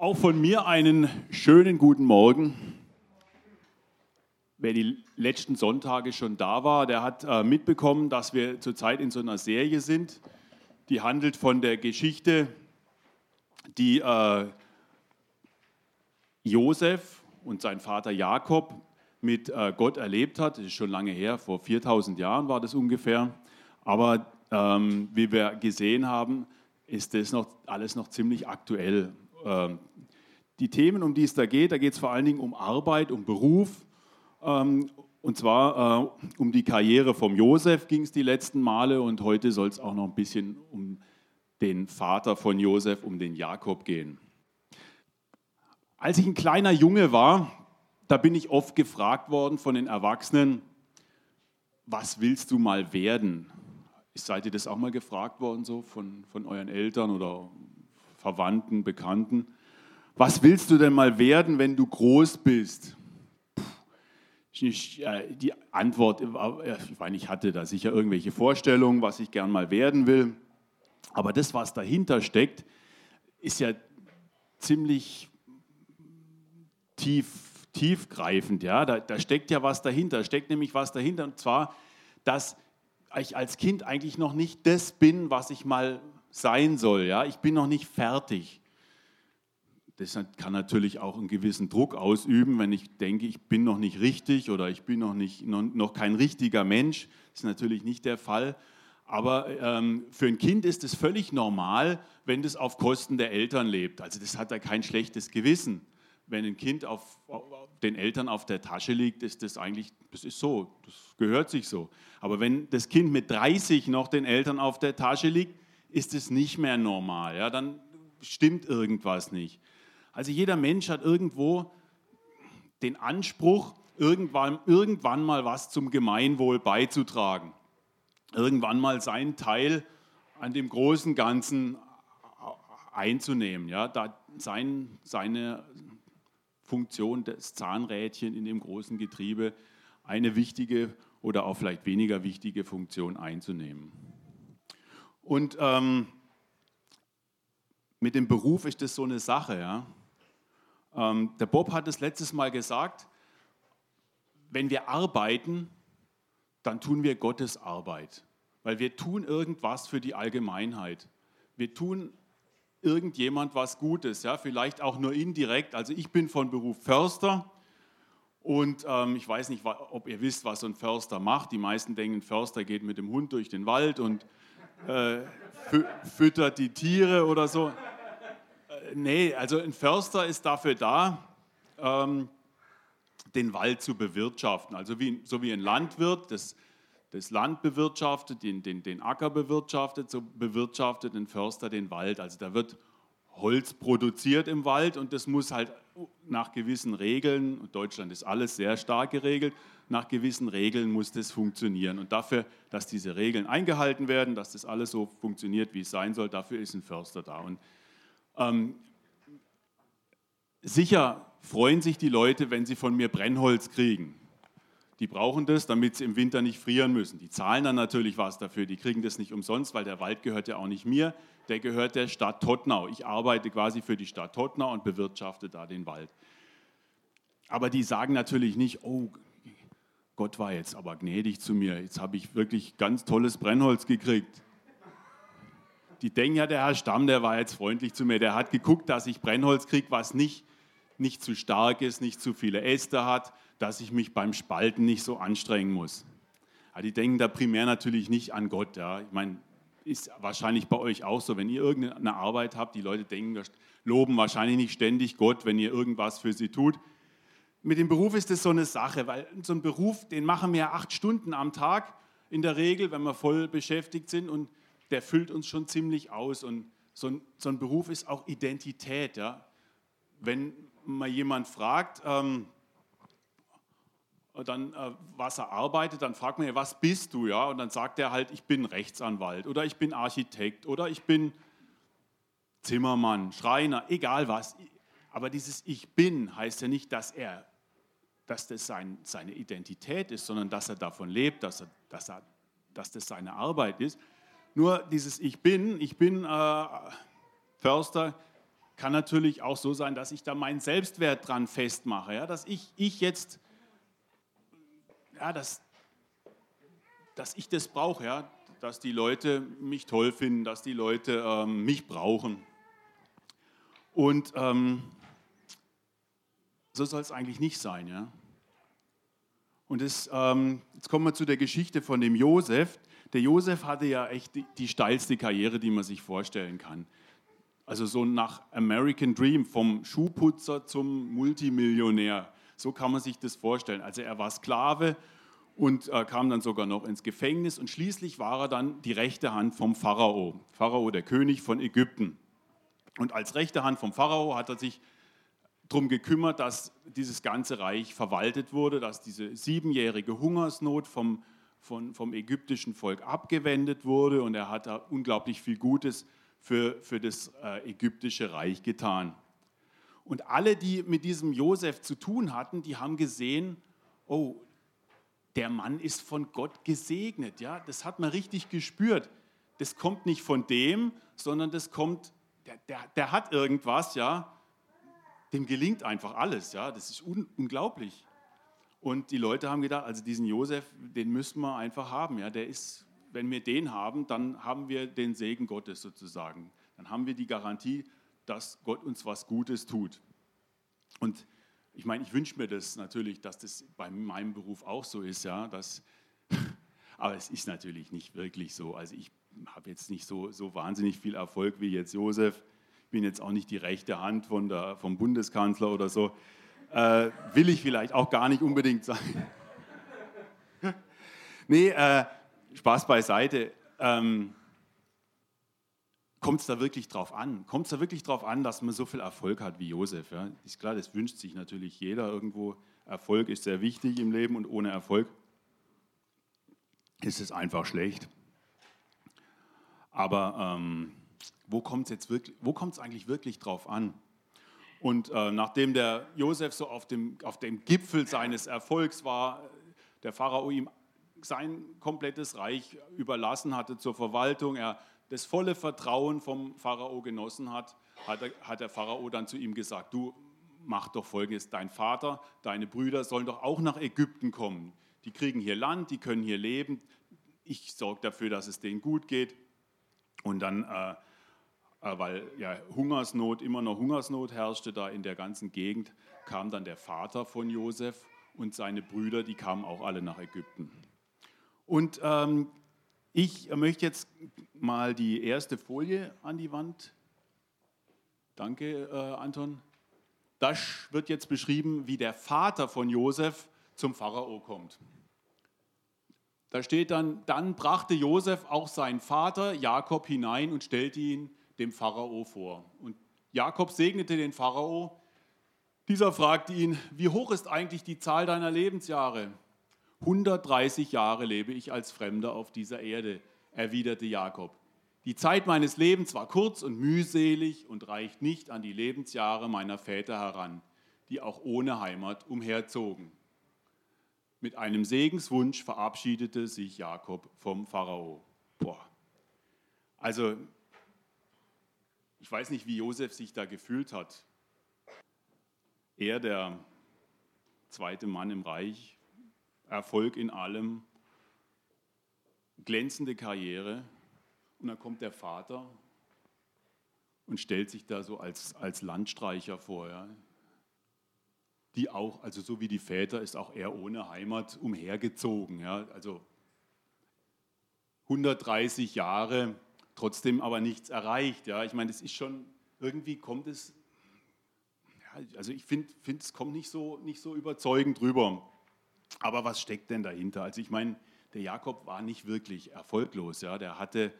Auch von mir einen schönen guten Morgen. Wer die letzten Sonntage schon da war, der hat äh, mitbekommen, dass wir zurzeit in so einer Serie sind, die handelt von der Geschichte, die äh, Josef und sein Vater Jakob mit äh, Gott erlebt hat. Das ist schon lange her, vor 4000 Jahren war das ungefähr. Aber ähm, wie wir gesehen haben, ist das noch, alles noch ziemlich aktuell. Ähm, die Themen, um die es da geht, da geht es vor allen Dingen um Arbeit, um Beruf. Ähm, und zwar äh, um die Karriere vom Josef ging es die letzten Male und heute soll es auch noch ein bisschen um den Vater von Josef, um den Jakob gehen. Als ich ein kleiner Junge war, da bin ich oft gefragt worden von den Erwachsenen, was willst du mal werden? Seid ihr das auch mal gefragt worden, so von, von euren Eltern oder Verwandten, Bekannten? Was willst du denn mal werden, wenn du groß bist? Äh, die Antwort, äh, ich meine, ich hatte da sicher irgendwelche Vorstellungen, was ich gern mal werden will. Aber das, was dahinter steckt, ist ja ziemlich tief, tiefgreifend. Ja? Da, da steckt ja was dahinter. Da steckt nämlich was dahinter. Und zwar, dass ich als Kind eigentlich noch nicht das bin, was ich mal sein soll. Ja? Ich bin noch nicht fertig. Das kann natürlich auch einen gewissen Druck ausüben, wenn ich denke, ich bin noch nicht richtig oder ich bin noch, nicht, noch, kein richtiger Mensch. Das ist natürlich nicht der Fall. Aber ähm, für ein Kind ist es völlig normal, wenn das auf Kosten der Eltern lebt. Also das hat da kein schlechtes Gewissen. Wenn ein Kind auf, auf den Eltern auf der Tasche liegt, ist das eigentlich, das ist so, das gehört sich so. Aber wenn das Kind mit 30 noch den Eltern auf der Tasche liegt, ist es nicht mehr normal. Ja? Dann stimmt irgendwas nicht. Also jeder Mensch hat irgendwo den Anspruch, irgendwann, irgendwann mal was zum Gemeinwohl beizutragen irgendwann mal seinen Teil an dem großen Ganzen einzunehmen. Ja, da sein, seine Funktion des Zahnrädchen in dem großen Getriebe eine wichtige oder auch vielleicht weniger wichtige Funktion einzunehmen. Und ähm, mit dem Beruf ist das so eine Sache. Ja? Ähm, der Bob hat es letztes Mal gesagt, wenn wir arbeiten, dann tun wir Gottes Arbeit. Weil wir tun irgendwas für die Allgemeinheit. Wir tun irgendjemand was Gutes, ja, vielleicht auch nur indirekt. Also ich bin von Beruf Förster und ähm, ich weiß nicht, ob ihr wisst, was so ein Förster macht. Die meisten denken, Förster geht mit dem Hund durch den Wald und äh, füttert die Tiere oder so. Nee, also ein Förster ist dafür da, ähm, den Wald zu bewirtschaften. Also wie, so wie ein Landwirt das, das Land bewirtschaftet, den, den, den Acker bewirtschaftet, so bewirtschaftet ein Förster den Wald. Also da wird Holz produziert im Wald und das muss halt nach gewissen Regeln, und Deutschland ist alles sehr stark geregelt, nach gewissen Regeln muss das funktionieren. Und dafür, dass diese Regeln eingehalten werden, dass das alles so funktioniert, wie es sein soll, dafür ist ein Förster da. Und ähm, sicher freuen sich die Leute, wenn sie von mir Brennholz kriegen. Die brauchen das, damit sie im Winter nicht frieren müssen. Die zahlen dann natürlich was dafür. Die kriegen das nicht umsonst, weil der Wald gehört ja auch nicht mir. Der gehört der Stadt Tottnau. Ich arbeite quasi für die Stadt Tottnau und bewirtschafte da den Wald. Aber die sagen natürlich nicht, oh, Gott war jetzt aber gnädig zu mir. Jetzt habe ich wirklich ganz tolles Brennholz gekriegt. Die denken ja, der Herr Stamm, der war jetzt freundlich zu mir. Der hat geguckt, dass ich Brennholz kriege, was nicht nicht zu stark ist, nicht zu viele Äste hat, dass ich mich beim Spalten nicht so anstrengen muss. Aber die denken da primär natürlich nicht an Gott. Ja. Ich meine, ist wahrscheinlich bei euch auch so, wenn ihr irgendeine Arbeit habt, die Leute denken, loben wahrscheinlich nicht ständig Gott, wenn ihr irgendwas für sie tut. Mit dem Beruf ist das so eine Sache, weil so ein Beruf, den machen wir acht Stunden am Tag in der Regel, wenn wir voll beschäftigt sind und der füllt uns schon ziemlich aus. Und so ein, so ein Beruf ist auch Identität. Ja. Wenn, mal jemand fragt, ähm, dann, äh, was er arbeitet, dann fragt man ja, was bist du? Ja? Und dann sagt er halt, ich bin Rechtsanwalt oder ich bin Architekt oder ich bin Zimmermann, Schreiner, egal was. Aber dieses Ich bin heißt ja nicht, dass er, dass das sein, seine Identität ist, sondern dass er davon lebt, dass, er, dass, er, dass das seine Arbeit ist. Nur dieses Ich bin, ich bin äh, Förster, kann natürlich auch so sein, dass ich da meinen Selbstwert dran festmache, ja, dass ich, ich jetzt, ja, dass, dass ich das brauche, ja, dass die Leute mich toll finden, dass die Leute ähm, mich brauchen. Und ähm, so soll es eigentlich nicht sein, ja. Und das, ähm, jetzt kommen wir zu der Geschichte von dem Josef. Der Josef hatte ja echt die, die steilste Karriere, die man sich vorstellen kann. Also so nach American Dream, vom Schuhputzer zum Multimillionär. So kann man sich das vorstellen. Also er war Sklave und äh, kam dann sogar noch ins Gefängnis und schließlich war er dann die rechte Hand vom Pharao. Pharao, der König von Ägypten. Und als rechte Hand vom Pharao hat er sich darum gekümmert, dass dieses ganze Reich verwaltet wurde, dass diese siebenjährige Hungersnot vom, von, vom ägyptischen Volk abgewendet wurde und er hat da unglaublich viel Gutes für, für das äh, ägyptische Reich getan. Und alle, die mit diesem Josef zu tun hatten, die haben gesehen, oh, der Mann ist von Gott gesegnet. Ja? Das hat man richtig gespürt. Das kommt nicht von dem, sondern das kommt, der, der, der hat irgendwas, ja, dem gelingt einfach alles, ja, das ist un unglaublich. Und die Leute haben gedacht, also diesen Josef, den müssen wir einfach haben, ja, der ist, wenn wir den haben, dann haben wir den Segen Gottes sozusagen. Dann haben wir die Garantie, dass Gott uns was Gutes tut. Und ich meine, ich wünsche mir das natürlich, dass das bei meinem Beruf auch so ist, ja, dass, aber es ist natürlich nicht wirklich so. Also ich habe jetzt nicht so, so wahnsinnig viel Erfolg wie jetzt Josef bin jetzt auch nicht die rechte Hand von der, vom Bundeskanzler oder so. Äh, will ich vielleicht auch gar nicht unbedingt sein. nee, äh, Spaß beiseite. Ähm, Kommt es da wirklich drauf an? Kommt es da wirklich drauf an, dass man so viel Erfolg hat wie Josef? Ja? Ist klar, das wünscht sich natürlich jeder irgendwo. Erfolg ist sehr wichtig im Leben und ohne Erfolg ist es einfach schlecht. Aber ähm, wo kommt es eigentlich wirklich drauf an? Und äh, nachdem der Josef so auf dem, auf dem Gipfel seines Erfolgs war, der Pharao ihm sein komplettes Reich überlassen hatte zur Verwaltung, er das volle Vertrauen vom Pharao genossen hat, hat, er, hat der Pharao dann zu ihm gesagt, du mach doch folgendes, dein Vater, deine Brüder sollen doch auch nach Ägypten kommen. Die kriegen hier Land, die können hier leben, ich sorge dafür, dass es denen gut geht. Und dann äh, weil ja Hungersnot, immer noch Hungersnot herrschte da in der ganzen Gegend, kam dann der Vater von Josef und seine Brüder, die kamen auch alle nach Ägypten. Und ähm, ich möchte jetzt mal die erste Folie an die Wand. Danke, äh, Anton. Da wird jetzt beschrieben, wie der Vater von Josef zum Pharao kommt. Da steht dann, dann brachte Josef auch seinen Vater Jakob hinein und stellte ihn dem Pharao vor. Und Jakob segnete den Pharao. Dieser fragte ihn, wie hoch ist eigentlich die Zahl deiner Lebensjahre? 130 Jahre lebe ich als Fremder auf dieser Erde, erwiderte Jakob. Die Zeit meines Lebens war kurz und mühselig und reicht nicht an die Lebensjahre meiner Väter heran, die auch ohne Heimat umherzogen. Mit einem Segenswunsch verabschiedete sich Jakob vom Pharao. Boah. Also ich weiß nicht, wie Josef sich da gefühlt hat. Er, der zweite Mann im Reich, Erfolg in allem, glänzende Karriere. Und dann kommt der Vater und stellt sich da so als, als Landstreicher vor. Ja. Die auch, also so wie die Väter, ist auch er ohne Heimat umhergezogen. Ja. Also 130 Jahre trotzdem aber nichts erreicht. Ja, ich meine, das ist schon, irgendwie kommt es, ja, also ich finde, find, es kommt nicht so, nicht so überzeugend rüber. Aber was steckt denn dahinter? Also ich meine, der Jakob war nicht wirklich erfolglos. Ja, der hatte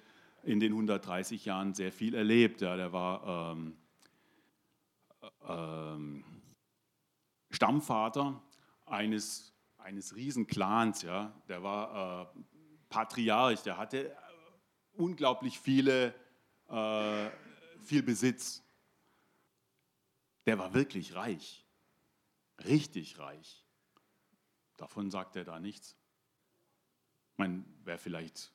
in den 130 Jahren sehr viel erlebt. Ja, der war ähm, ähm, Stammvater eines, eines Riesenclans. Ja, der war äh, Patriarch. Der hatte unglaublich viele, äh, viel Besitz. Der war wirklich reich, richtig reich. Davon sagt er da nichts. Ich meine, wäre vielleicht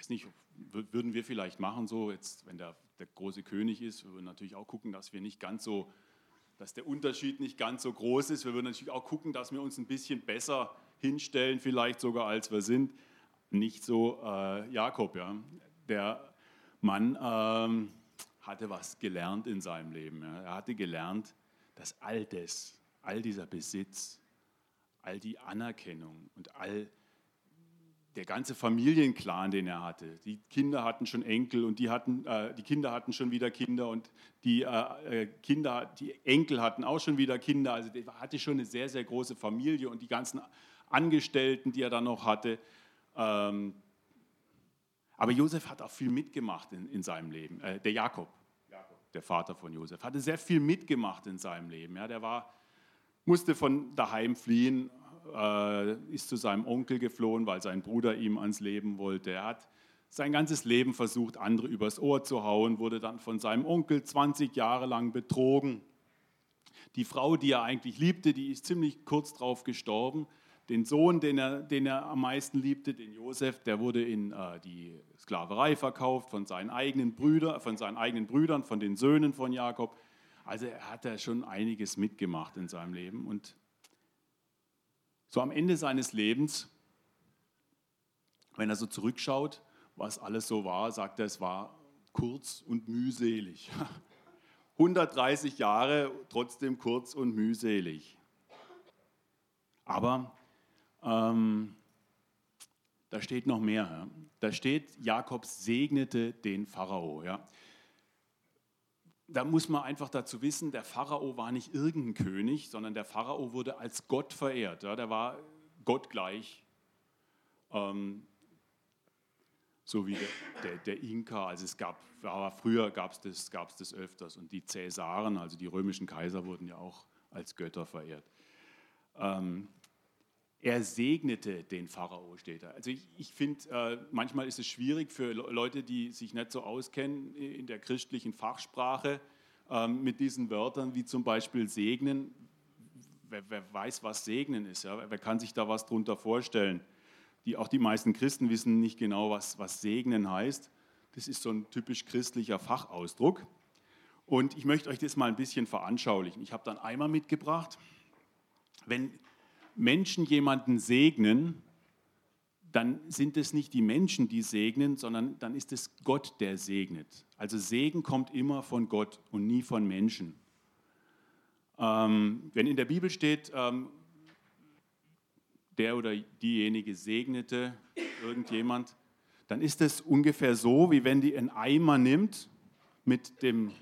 weiß nicht, würden wir vielleicht machen, so jetzt, wenn der, der große König ist, wir würden natürlich auch gucken, dass wir nicht ganz so, dass der Unterschied nicht ganz so groß ist. Wir würden natürlich auch gucken, dass wir uns ein bisschen besser hinstellen, vielleicht sogar als wir sind. Nicht so äh, Jakob, ja. Der Mann ähm, hatte was gelernt in seinem Leben. Ja. Er hatte gelernt, dass all das, all dieser Besitz, all die Anerkennung und all der ganze Familienclan, den er hatte. Die Kinder hatten schon Enkel und die, hatten, äh, die Kinder hatten schon wieder Kinder und die äh, äh Kinder, die Enkel hatten auch schon wieder Kinder. Also der hatte schon eine sehr, sehr große Familie und die ganzen Angestellten, die er dann noch hatte. Ähm, aber Josef hat auch viel mitgemacht in, in seinem Leben. Äh, der Jakob, Jakob, der Vater von Josef, hatte sehr viel mitgemacht in seinem Leben. Ja, der war, musste von daheim fliehen äh, ist zu seinem Onkel geflohen, weil sein Bruder ihm ans Leben wollte. Er hat sein ganzes Leben versucht, andere übers Ohr zu hauen, wurde dann von seinem Onkel 20 Jahre lang betrogen. Die Frau, die er eigentlich liebte, die ist ziemlich kurz darauf gestorben. Den Sohn, den er, den er am meisten liebte, den Josef, der wurde in äh, die Sklaverei verkauft von seinen eigenen Brüdern, von seinen eigenen Brüdern, von den Söhnen von Jakob. Also er hat da schon einiges mitgemacht in seinem Leben und so am Ende seines Lebens, wenn er so zurückschaut, was alles so war, sagt er, es war kurz und mühselig. 130 Jahre, trotzdem kurz und mühselig. Aber ähm, da steht noch mehr. Da steht, Jakob segnete den Pharao. Ja da muss man einfach dazu wissen, der Pharao war nicht irgendein König, sondern der Pharao wurde als Gott verehrt. Ja, der war gottgleich, ähm, so wie der, der, der, Inka. Also es gab, aber früher gab es das, gab's das öfters und die Cäsaren, also die römischen Kaiser, wurden ja auch als Götter verehrt. Ähm, er segnete den Pharao, steht da. Also ich, ich finde, äh, manchmal ist es schwierig für Leute, die sich nicht so auskennen in der christlichen Fachsprache äh, mit diesen Wörtern wie zum Beispiel segnen. Wer, wer weiß, was segnen ist? Ja? Wer kann sich da was drunter vorstellen? Die, auch die meisten Christen wissen nicht genau, was, was segnen heißt. Das ist so ein typisch christlicher Fachausdruck. Und ich möchte euch das mal ein bisschen veranschaulichen. Ich habe dann Eimer mitgebracht. Wenn Menschen jemanden segnen, dann sind es nicht die Menschen, die segnen, sondern dann ist es Gott, der segnet. Also Segen kommt immer von Gott und nie von Menschen. Ähm, wenn in der Bibel steht, ähm, der oder diejenige segnete irgendjemand, dann ist es ungefähr so, wie wenn die einen Eimer nimmt mit, dem,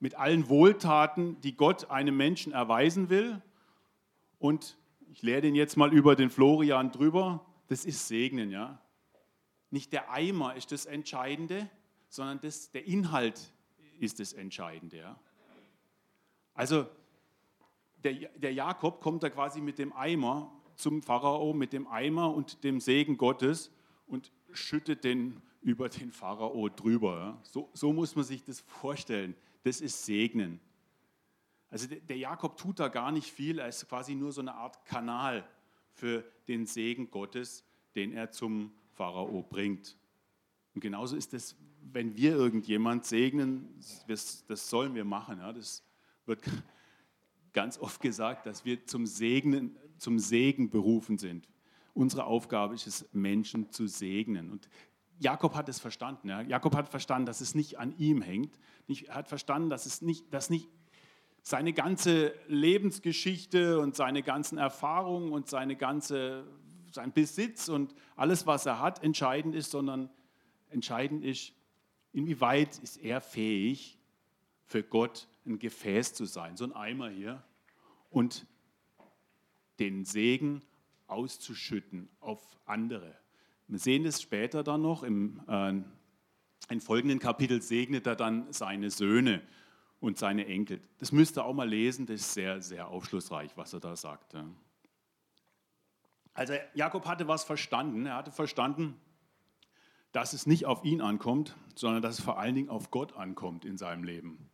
mit allen Wohltaten, die Gott einem Menschen erweisen will und ich lehre den jetzt mal über den Florian drüber, das ist Segnen, ja. Nicht der Eimer ist das Entscheidende, sondern das, der Inhalt ist das Entscheidende, ja. Also der, der Jakob kommt da quasi mit dem Eimer zum Pharao, mit dem Eimer und dem Segen Gottes und schüttet den über den Pharao drüber. Ja. So, so muss man sich das vorstellen. Das ist Segnen. Also der Jakob tut da gar nicht viel, er ist quasi nur so eine Art Kanal für den Segen Gottes, den er zum Pharao bringt. Und genauso ist es, wenn wir irgendjemand segnen, das, sollen wir machen. Das wird ganz oft gesagt, dass wir zum, Segnen, zum Segen berufen sind. Unsere Aufgabe ist es, Menschen zu segnen. Und Jakob hat es verstanden. Ja. Jakob hat verstanden, dass es nicht an ihm hängt. Er hat verstanden, dass es nicht, dass nicht seine ganze Lebensgeschichte und seine ganzen Erfahrungen und seine ganze, sein Besitz und alles, was er hat, entscheidend ist, sondern entscheidend ist, inwieweit ist er fähig, für Gott ein Gefäß zu sein, so ein Eimer hier, und den Segen auszuschütten auf andere. Wir sehen es später dann noch, im, äh, im folgenden Kapitel segnet er dann seine Söhne und seine Enkel. Das müsst ihr auch mal lesen, das ist sehr, sehr aufschlussreich, was er da sagt. Also Jakob hatte was verstanden. Er hatte verstanden, dass es nicht auf ihn ankommt, sondern dass es vor allen Dingen auf Gott ankommt in seinem Leben.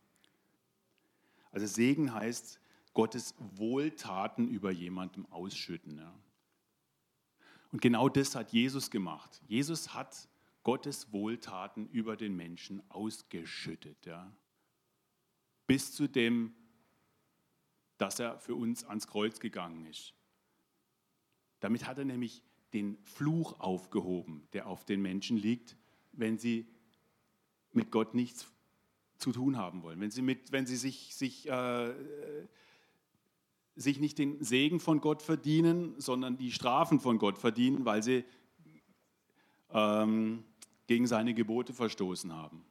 Also Segen heißt Gottes Wohltaten über jemandem ausschütten. Und genau das hat Jesus gemacht. Jesus hat Gottes Wohltaten über den Menschen ausgeschüttet. Ja. Bis zu dem, dass er für uns ans Kreuz gegangen ist. Damit hat er nämlich den Fluch aufgehoben, der auf den Menschen liegt, wenn sie mit Gott nichts zu tun haben wollen, wenn sie, mit, wenn sie sich, sich, äh, sich nicht den Segen von Gott verdienen, sondern die Strafen von Gott verdienen, weil sie ähm, gegen seine Gebote verstoßen haben.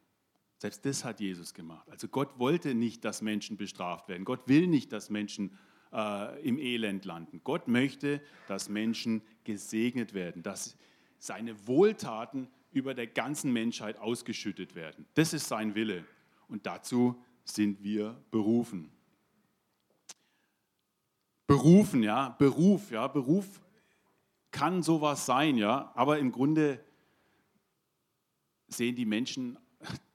Selbst das hat Jesus gemacht. Also Gott wollte nicht, dass Menschen bestraft werden. Gott will nicht, dass Menschen äh, im Elend landen. Gott möchte, dass Menschen gesegnet werden, dass seine Wohltaten über der ganzen Menschheit ausgeschüttet werden. Das ist sein Wille und dazu sind wir berufen. Berufen, ja, Beruf, ja, Beruf kann sowas sein, ja, aber im Grunde sehen die Menschen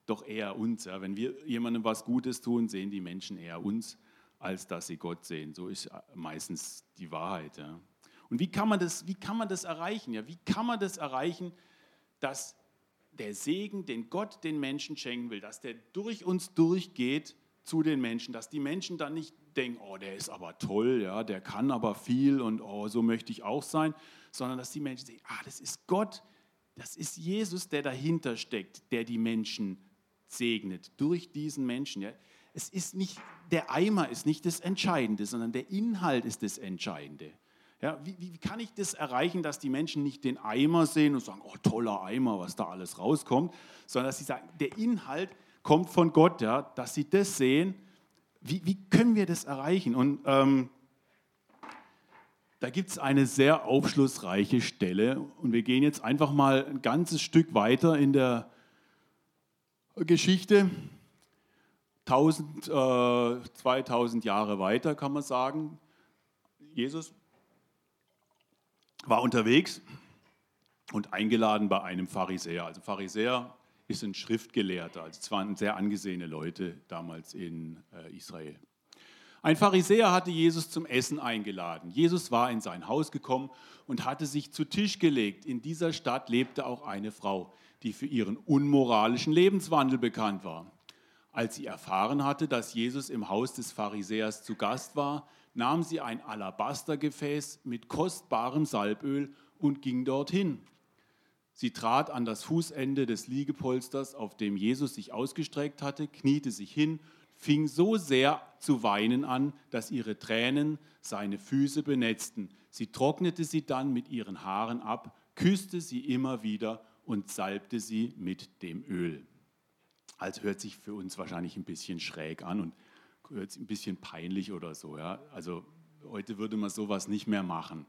doch eher uns. Ja. Wenn wir jemandem was Gutes tun, sehen die Menschen eher uns, als dass sie Gott sehen. So ist meistens die Wahrheit. Ja. Und wie kann man das, wie kann man das erreichen? Ja? Wie kann man das erreichen, dass der Segen, den Gott den Menschen schenken will, dass der durch uns durchgeht zu den Menschen, dass die Menschen dann nicht denken, oh, der ist aber toll, ja, der kann aber viel und oh, so möchte ich auch sein, sondern dass die Menschen sehen, ah, das ist Gott, das ist Jesus, der dahinter steckt, der die Menschen segnet durch diesen Menschen. Ja. Es ist nicht der Eimer ist nicht das Entscheidende, sondern der Inhalt ist das Entscheidende. Ja, wie, wie, kann ich das erreichen, dass die Menschen nicht den Eimer sehen und sagen, oh toller Eimer, was da alles rauskommt, sondern dass sie sagen, der Inhalt kommt von Gott, ja, dass sie das sehen. Wie, wie können wir das erreichen? Und ähm, da gibt es eine sehr aufschlussreiche Stelle und wir gehen jetzt einfach mal ein ganzes Stück weiter in der Geschichte. 1000, äh, 2000 Jahre weiter kann man sagen. Jesus war unterwegs und eingeladen bei einem Pharisäer. Also Pharisäer ist ein Schriftgelehrter, also es waren sehr angesehene Leute damals in äh, Israel. Ein Pharisäer hatte Jesus zum Essen eingeladen. Jesus war in sein Haus gekommen und hatte sich zu Tisch gelegt. In dieser Stadt lebte auch eine Frau, die für ihren unmoralischen Lebenswandel bekannt war. Als sie erfahren hatte, dass Jesus im Haus des Pharisäers zu Gast war, nahm sie ein Alabastergefäß mit kostbarem Salböl und ging dorthin. Sie trat an das Fußende des Liegepolsters, auf dem Jesus sich ausgestreckt hatte, kniete sich hin, fing so sehr zu weinen an, dass ihre Tränen seine Füße benetzten. Sie trocknete sie dann mit ihren Haaren ab, küsste sie immer wieder und salbte sie mit dem Öl. Also hört sich für uns wahrscheinlich ein bisschen schräg an und hört sich ein bisschen peinlich oder so. Ja? Also heute würde man sowas nicht mehr machen.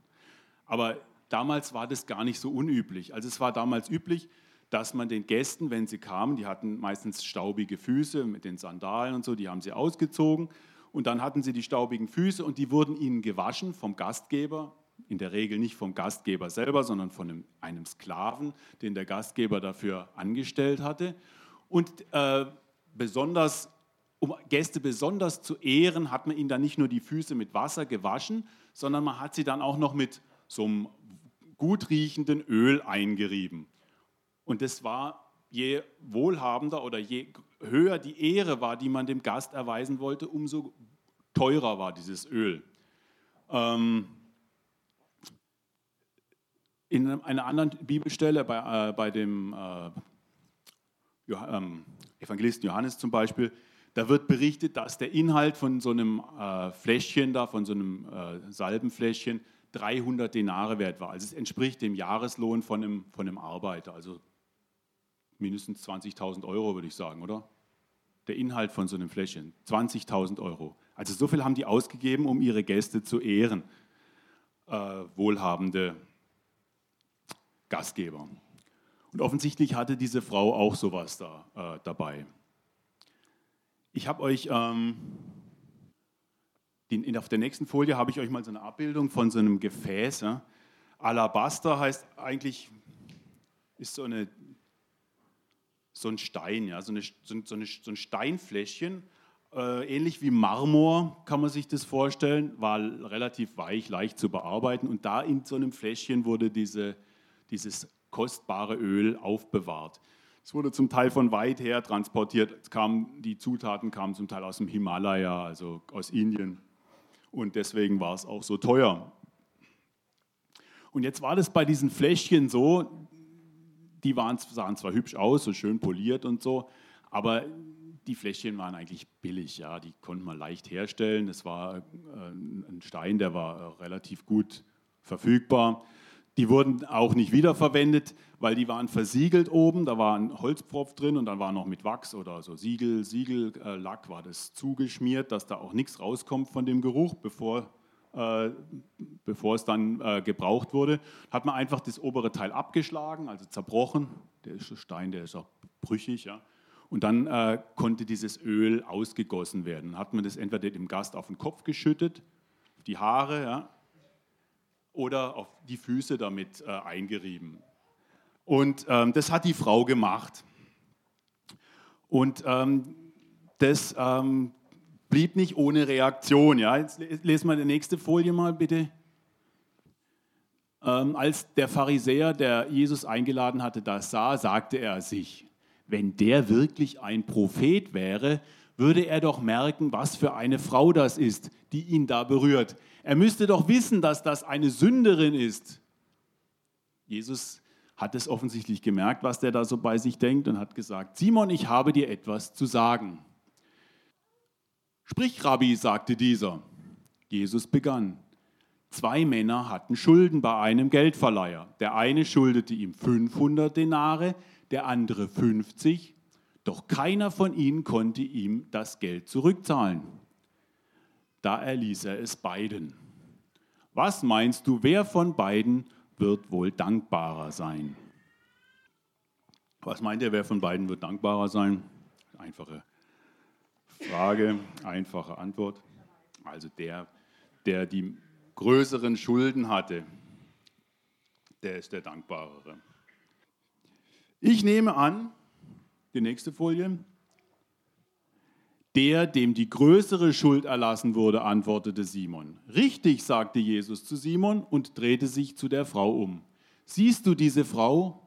Aber damals war das gar nicht so unüblich. Also es war damals üblich, dass man den Gästen, wenn sie kamen, die hatten meistens staubige Füße mit den Sandalen und so, die haben sie ausgezogen und dann hatten sie die staubigen Füße und die wurden ihnen gewaschen vom Gastgeber, in der Regel nicht vom Gastgeber selber, sondern von einem, einem Sklaven, den der Gastgeber dafür angestellt hatte. Und äh, besonders um Gäste besonders zu ehren, hat man ihnen dann nicht nur die Füße mit Wasser gewaschen, sondern man hat sie dann auch noch mit so einem gut riechenden Öl eingerieben. Und das war, je wohlhabender oder je höher die Ehre war, die man dem Gast erweisen wollte, umso teurer war dieses Öl. Ähm, in einer anderen Bibelstelle, bei, äh, bei dem äh, ähm, Evangelisten Johannes zum Beispiel, da wird berichtet, dass der Inhalt von so einem äh, Fläschchen da, von so einem äh, Salbenfläschchen, 300 Denare wert war. Also es entspricht dem Jahreslohn von einem, von einem Arbeiter, also mindestens 20.000 Euro würde ich sagen, oder? Der Inhalt von so einem Fläschchen, 20.000 Euro. Also so viel haben die ausgegeben, um ihre Gäste zu ehren, äh, wohlhabende Gastgeber. Und offensichtlich hatte diese Frau auch sowas da, äh, dabei. Ich habe euch, ähm, in, auf der nächsten Folie habe ich euch mal so eine Abbildung von so einem Gefäß. Ja. Alabaster heißt eigentlich, ist so, eine, so ein Stein, ja, so, eine, so, eine, so ein Steinfläschchen, äh, ähnlich wie Marmor kann man sich das vorstellen, war relativ weich, leicht zu bearbeiten und da in so einem Fläschchen wurde diese, dieses kostbare Öl aufbewahrt. Es wurde zum Teil von weit her transportiert. Kam, die Zutaten kamen zum Teil aus dem Himalaya, also aus Indien. Und deswegen war es auch so teuer. Und jetzt war das bei diesen Fläschchen so, die waren, sahen zwar hübsch aus, so schön poliert und so, aber die Fläschchen waren eigentlich billig, ja, die konnte man leicht herstellen. Es war äh, ein Stein, der war relativ gut verfügbar. Die wurden auch nicht wiederverwendet, weil die waren versiegelt oben, da war ein Holzpfropf drin und dann war noch mit Wachs oder so Siegel, Siegellack war das zugeschmiert, dass da auch nichts rauskommt von dem Geruch, bevor, äh, bevor es dann äh, gebraucht wurde. Hat man einfach das obere Teil abgeschlagen, also zerbrochen. Der Stein, der ist auch brüchig, ja. Und dann äh, konnte dieses Öl ausgegossen werden. Hat man das entweder dem Gast auf den Kopf geschüttet, die Haare, ja, oder auf die Füße damit äh, eingerieben. Und ähm, das hat die Frau gemacht. Und ähm, das ähm, blieb nicht ohne Reaktion. Ja? Jetzt lesen wir die nächste Folie mal bitte. Ähm, als der Pharisäer, der Jesus eingeladen hatte, das sah, sagte er sich, wenn der wirklich ein Prophet wäre, würde er doch merken, was für eine Frau das ist, die ihn da berührt. Er müsste doch wissen, dass das eine Sünderin ist. Jesus hat es offensichtlich gemerkt, was der da so bei sich denkt und hat gesagt, Simon, ich habe dir etwas zu sagen. Sprich, Rabbi, sagte dieser. Jesus begann. Zwei Männer hatten Schulden bei einem Geldverleiher. Der eine schuldete ihm 500 Denare, der andere 50 doch keiner von ihnen konnte ihm das Geld zurückzahlen. Da erließ er es beiden. Was meinst du, wer von beiden wird wohl dankbarer sein? Was meint ihr, wer von beiden wird dankbarer sein? Einfache Frage, einfache Antwort. Also der, der die größeren Schulden hatte, der ist der Dankbarere. Ich nehme an, die nächste Folie. Der, dem die größere Schuld erlassen wurde, antwortete Simon. Richtig, sagte Jesus zu Simon und drehte sich zu der Frau um. Siehst du diese Frau?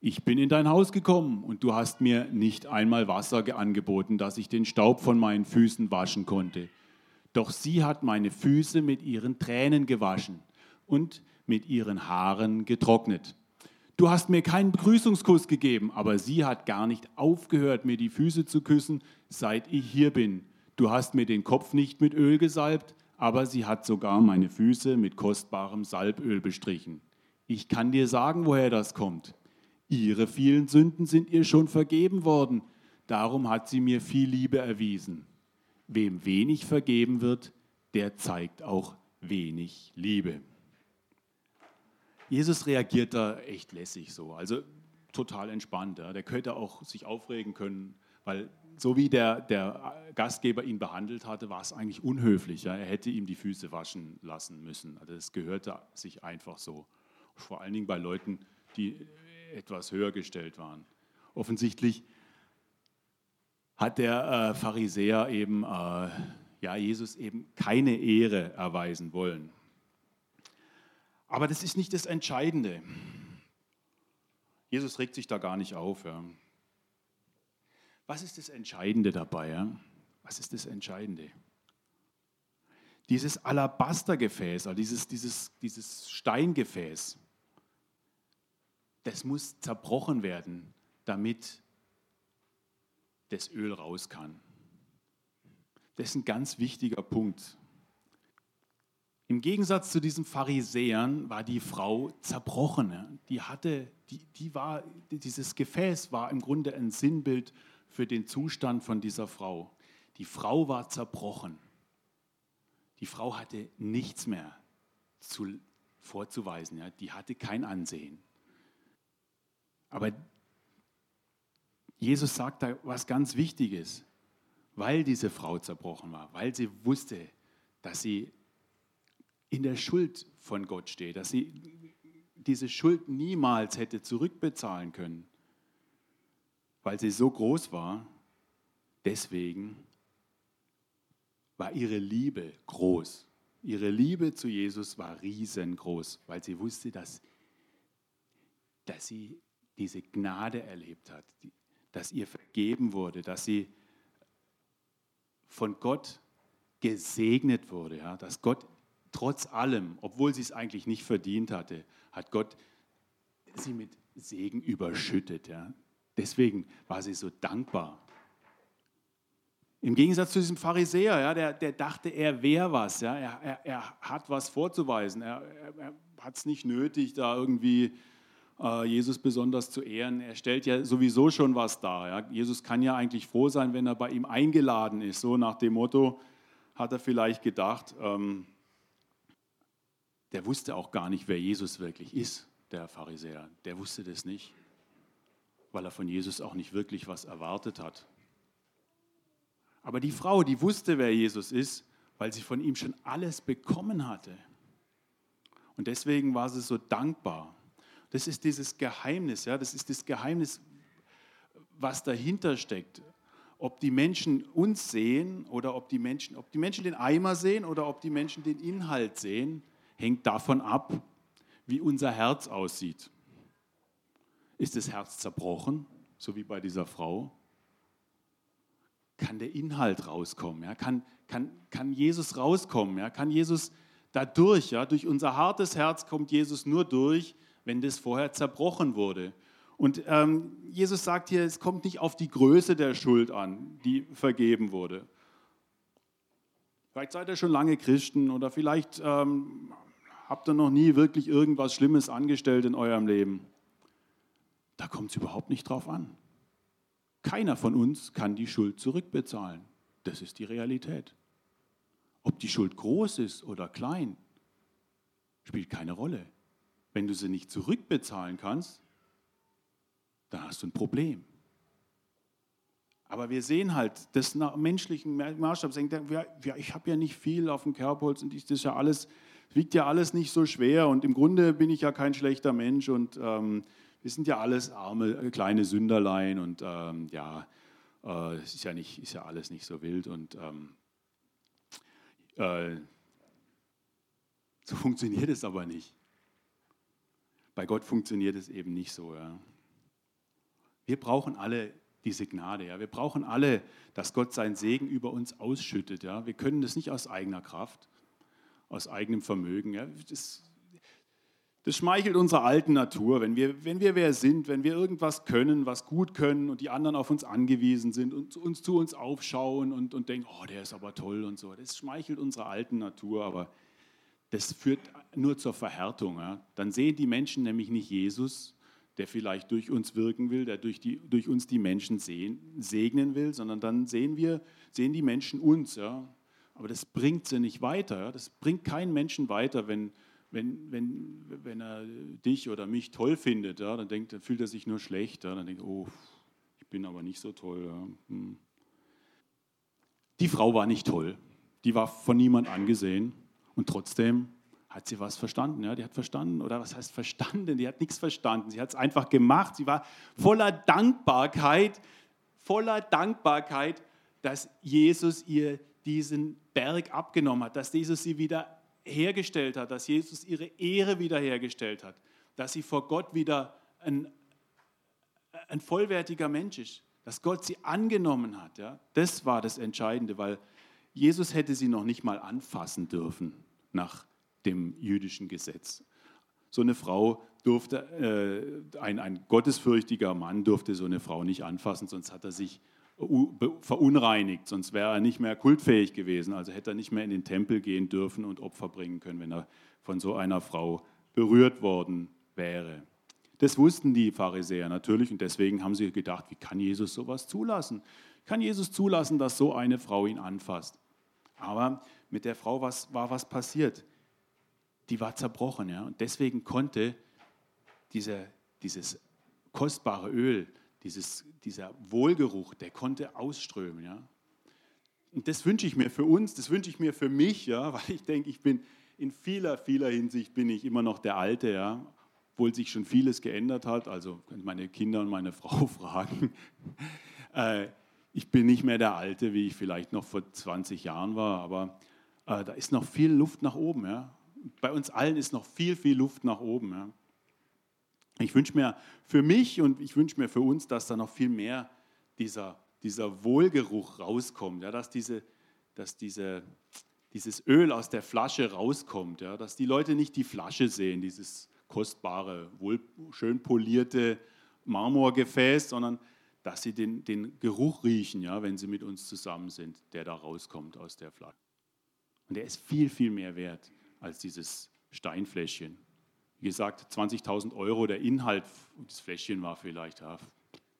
Ich bin in dein Haus gekommen und du hast mir nicht einmal Wasser angeboten, dass ich den Staub von meinen Füßen waschen konnte. Doch sie hat meine Füße mit ihren Tränen gewaschen und mit ihren Haaren getrocknet. Du hast mir keinen Begrüßungskuss gegeben, aber sie hat gar nicht aufgehört, mir die Füße zu küssen, seit ich hier bin. Du hast mir den Kopf nicht mit Öl gesalbt, aber sie hat sogar meine Füße mit kostbarem Salböl bestrichen. Ich kann dir sagen, woher das kommt. Ihre vielen Sünden sind ihr schon vergeben worden, darum hat sie mir viel Liebe erwiesen. Wem wenig vergeben wird, der zeigt auch wenig Liebe. Jesus reagiert da echt lässig so, also total entspannt. Ja. Der könnte auch sich aufregen können, weil so wie der, der Gastgeber ihn behandelt hatte, war es eigentlich unhöflich. Ja. Er hätte ihm die Füße waschen lassen müssen. Also das gehörte sich einfach so. Vor allen Dingen bei Leuten, die etwas höher gestellt waren. Offensichtlich hat der äh, Pharisäer eben äh, ja, Jesus eben keine Ehre erweisen wollen. Aber das ist nicht das Entscheidende. Jesus regt sich da gar nicht auf. Ja. Was ist das Entscheidende dabei? Ja? Was ist das Entscheidende? Dieses Alabastergefäß, also dieses, dieses, dieses Steingefäß, das muss zerbrochen werden, damit das Öl raus kann. Das ist ein ganz wichtiger Punkt. Im Gegensatz zu diesen Pharisäern war die Frau zerbrochen. Die hatte, die, die war, dieses Gefäß war im Grunde ein Sinnbild für den Zustand von dieser Frau. Die Frau war zerbrochen. Die Frau hatte nichts mehr zu, vorzuweisen. Ja. Die hatte kein Ansehen. Aber Jesus sagt da was ganz Wichtiges, weil diese Frau zerbrochen war, weil sie wusste, dass sie in der Schuld von Gott steht, dass sie diese Schuld niemals hätte zurückbezahlen können, weil sie so groß war. Deswegen war ihre Liebe groß. Ihre Liebe zu Jesus war riesengroß, weil sie wusste, dass dass sie diese Gnade erlebt hat, dass ihr vergeben wurde, dass sie von Gott gesegnet wurde, ja, dass Gott trotz allem, obwohl sie es eigentlich nicht verdient hatte, hat Gott sie mit Segen überschüttet. Ja. Deswegen war sie so dankbar. Im Gegensatz zu diesem Pharisäer, ja, der, der dachte, er wäre was, ja, er, er, er hat was vorzuweisen, er, er, hat es nicht nötig, da irgendwie äh, Jesus besonders zu ehren. Er stellt ja sowieso schon was dar. Ja. Jesus kann ja eigentlich froh sein, wenn er bei ihm eingeladen ist. So nach dem Motto hat er vielleicht gedacht, ähm, der wusste auch gar nicht, wer Jesus wirklich ist, der Pharisäer. Der wusste das nicht, weil er von Jesus auch nicht wirklich was erwartet hat. Aber die Frau, die wusste, wer Jesus ist, weil sie von ihm schon alles bekommen hatte. Und deswegen war sie so dankbar. Das ist dieses Geheimnis, ja, das ist das Geheimnis, was dahinter steckt. Ob die Menschen uns sehen oder ob die Menschen, ob die Menschen den Eimer sehen oder ob die Menschen den Inhalt sehen, hängt davon ab, wie unser Herz aussieht. Ist das Herz zerbrochen, so wie bei dieser Frau? kann der Inhalt rauskommen, ja? kann, kann, kann Jesus rauskommen, ja? kann Jesus dadurch, ja? durch unser hartes Herz kommt Jesus nur durch, wenn das vorher zerbrochen wurde. Und ähm, Jesus sagt hier, es kommt nicht auf die Größe der Schuld an, die vergeben wurde. Vielleicht seid ihr schon lange Christen oder vielleicht ähm, habt ihr noch nie wirklich irgendwas Schlimmes angestellt in eurem Leben. Da kommt es überhaupt nicht drauf an. Keiner von uns kann die Schuld zurückbezahlen. Das ist die Realität. Ob die Schuld groß ist oder klein, spielt keine Rolle. Wenn du sie nicht zurückbezahlen kannst, dann hast du ein Problem. Aber wir sehen halt, das nach menschlichen Maßstab, ja, ich habe ja nicht viel auf dem Kerbholz und das ist ja alles, wiegt ja alles nicht so schwer und im Grunde bin ich ja kein schlechter Mensch und ähm, wir sind ja alles arme, äh, kleine Sünderlein und ähm, ja, äh, es ist ja, ist ja alles nicht so wild und ähm, äh, so funktioniert es aber nicht. Bei Gott funktioniert es eben nicht so. Ja. Wir brauchen alle diese Gnade. Ja. Wir brauchen alle, dass Gott seinen Segen über uns ausschüttet. Ja. Wir können das nicht aus eigener Kraft, aus eigenem Vermögen. Ja. Das das schmeichelt unserer alten Natur, wenn wir, wenn wir wer sind, wenn wir irgendwas können, was gut können und die anderen auf uns angewiesen sind und uns zu uns aufschauen und, und denken, oh, der ist aber toll und so. Das schmeichelt unserer alten Natur, aber das führt nur zur Verhärtung. Ja. Dann sehen die Menschen nämlich nicht Jesus, der vielleicht durch uns wirken will, der durch, die, durch uns die Menschen sehen, segnen will, sondern dann sehen wir, sehen die Menschen uns. Ja. Aber das bringt sie nicht weiter. Das bringt keinen Menschen weiter, wenn, wenn, wenn, wenn er dich oder mich toll findet, ja, dann, denkt, dann fühlt er sich nur schlecht. Ja, dann denkt er, oh, ich bin aber nicht so toll. Ja. Hm. Die Frau war nicht toll. Die war von niemand angesehen. Und trotzdem hat sie was verstanden. Ja? Die hat verstanden, oder was heißt verstanden? Die hat nichts verstanden. Sie hat es einfach gemacht. Sie war voller Dankbarkeit, voller Dankbarkeit, dass Jesus ihr diesen Berg abgenommen hat, dass Jesus sie wieder hergestellt hat, dass Jesus ihre Ehre wiederhergestellt hat, dass sie vor Gott wieder ein, ein vollwertiger Mensch ist, dass Gott sie angenommen hat. Ja? Das war das Entscheidende, weil Jesus hätte sie noch nicht mal anfassen dürfen nach dem jüdischen Gesetz. So eine Frau durfte, äh, ein, ein gottesfürchtiger Mann durfte so eine Frau nicht anfassen, sonst hat er sich verunreinigt, sonst wäre er nicht mehr kultfähig gewesen. Also hätte er nicht mehr in den Tempel gehen dürfen und Opfer bringen können, wenn er von so einer Frau berührt worden wäre. Das wussten die Pharisäer natürlich und deswegen haben sie gedacht, wie kann Jesus sowas zulassen? Kann Jesus zulassen, dass so eine Frau ihn anfasst? Aber mit der Frau was, war was passiert. Die war zerbrochen. Ja? Und deswegen konnte diese, dieses kostbare Öl dieses, dieser Wohlgeruch, der konnte ausströmen. Ja? Und das wünsche ich mir für uns, das wünsche ich mir für mich, ja, weil ich denke, ich bin in vieler, vieler Hinsicht bin ich immer noch der Alte, ja, obwohl sich schon vieles geändert hat. Also meine Kinder und meine Frau fragen. Äh, ich bin nicht mehr der Alte, wie ich vielleicht noch vor 20 Jahren war, aber äh, da ist noch viel Luft nach oben. Ja. Bei uns allen ist noch viel, viel Luft nach oben. Ja. Ich wünsche mir für mich und ich wünsche mir für uns, dass da noch viel mehr dieser, dieser Wohlgeruch rauskommt, ja, dass, diese, dass diese, dieses Öl aus der Flasche rauskommt, ja, dass die Leute nicht die Flasche sehen, dieses kostbare, wohl schön polierte Marmorgefäß, sondern dass sie den, den Geruch riechen, ja, wenn sie mit uns zusammen sind, der da rauskommt aus der Flasche. Und der ist viel, viel mehr wert als dieses Steinfläschchen. Wie gesagt, 20.000 Euro, der Inhalt des Fläschchen war vielleicht ja,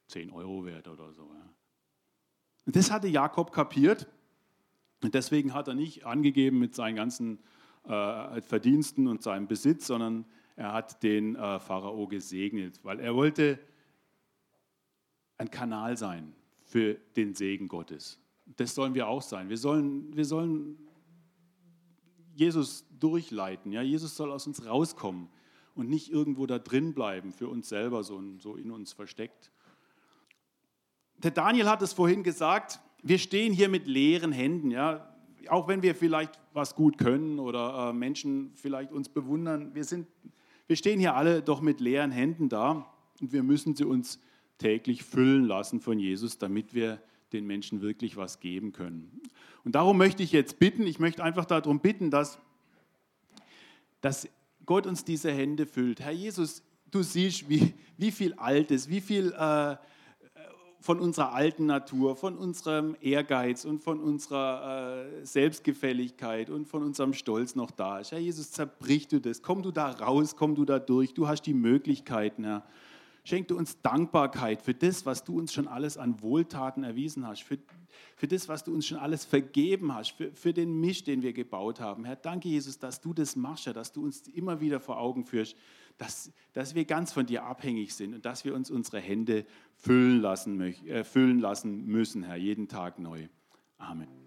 10 Euro wert oder so. Ja. Das hatte Jakob kapiert und deswegen hat er nicht angegeben mit seinen ganzen äh, Verdiensten und seinem Besitz, sondern er hat den äh, Pharao gesegnet, weil er wollte ein Kanal sein für den Segen Gottes. Das sollen wir auch sein. Wir sollen, wir sollen Jesus durchleiten. Ja? Jesus soll aus uns rauskommen und nicht irgendwo da drin bleiben, für uns selber, so, so in uns versteckt. Der Daniel hat es vorhin gesagt, wir stehen hier mit leeren Händen. Ja? Auch wenn wir vielleicht was gut können oder äh, Menschen vielleicht uns bewundern, wir, sind, wir stehen hier alle doch mit leeren Händen da und wir müssen sie uns täglich füllen lassen von Jesus, damit wir den Menschen wirklich was geben können. Und darum möchte ich jetzt bitten, ich möchte einfach darum bitten, dass, dass Gott uns diese Hände füllt. Herr Jesus, du siehst, wie, wie viel Altes, wie viel äh, von unserer alten Natur, von unserem Ehrgeiz und von unserer äh, Selbstgefälligkeit und von unserem Stolz noch da ist. Herr Jesus, zerbrich du das. Komm du da raus, komm du da durch. Du hast die Möglichkeiten, Herr. Schenk du uns Dankbarkeit für das, was du uns schon alles an Wohltaten erwiesen hast, für, für das, was du uns schon alles vergeben hast, für, für den Misch, den wir gebaut haben. Herr, danke Jesus, dass du das machst, dass du uns immer wieder vor Augen führst, dass, dass wir ganz von dir abhängig sind und dass wir uns unsere Hände füllen lassen, äh, füllen lassen müssen, Herr, jeden Tag neu. Amen.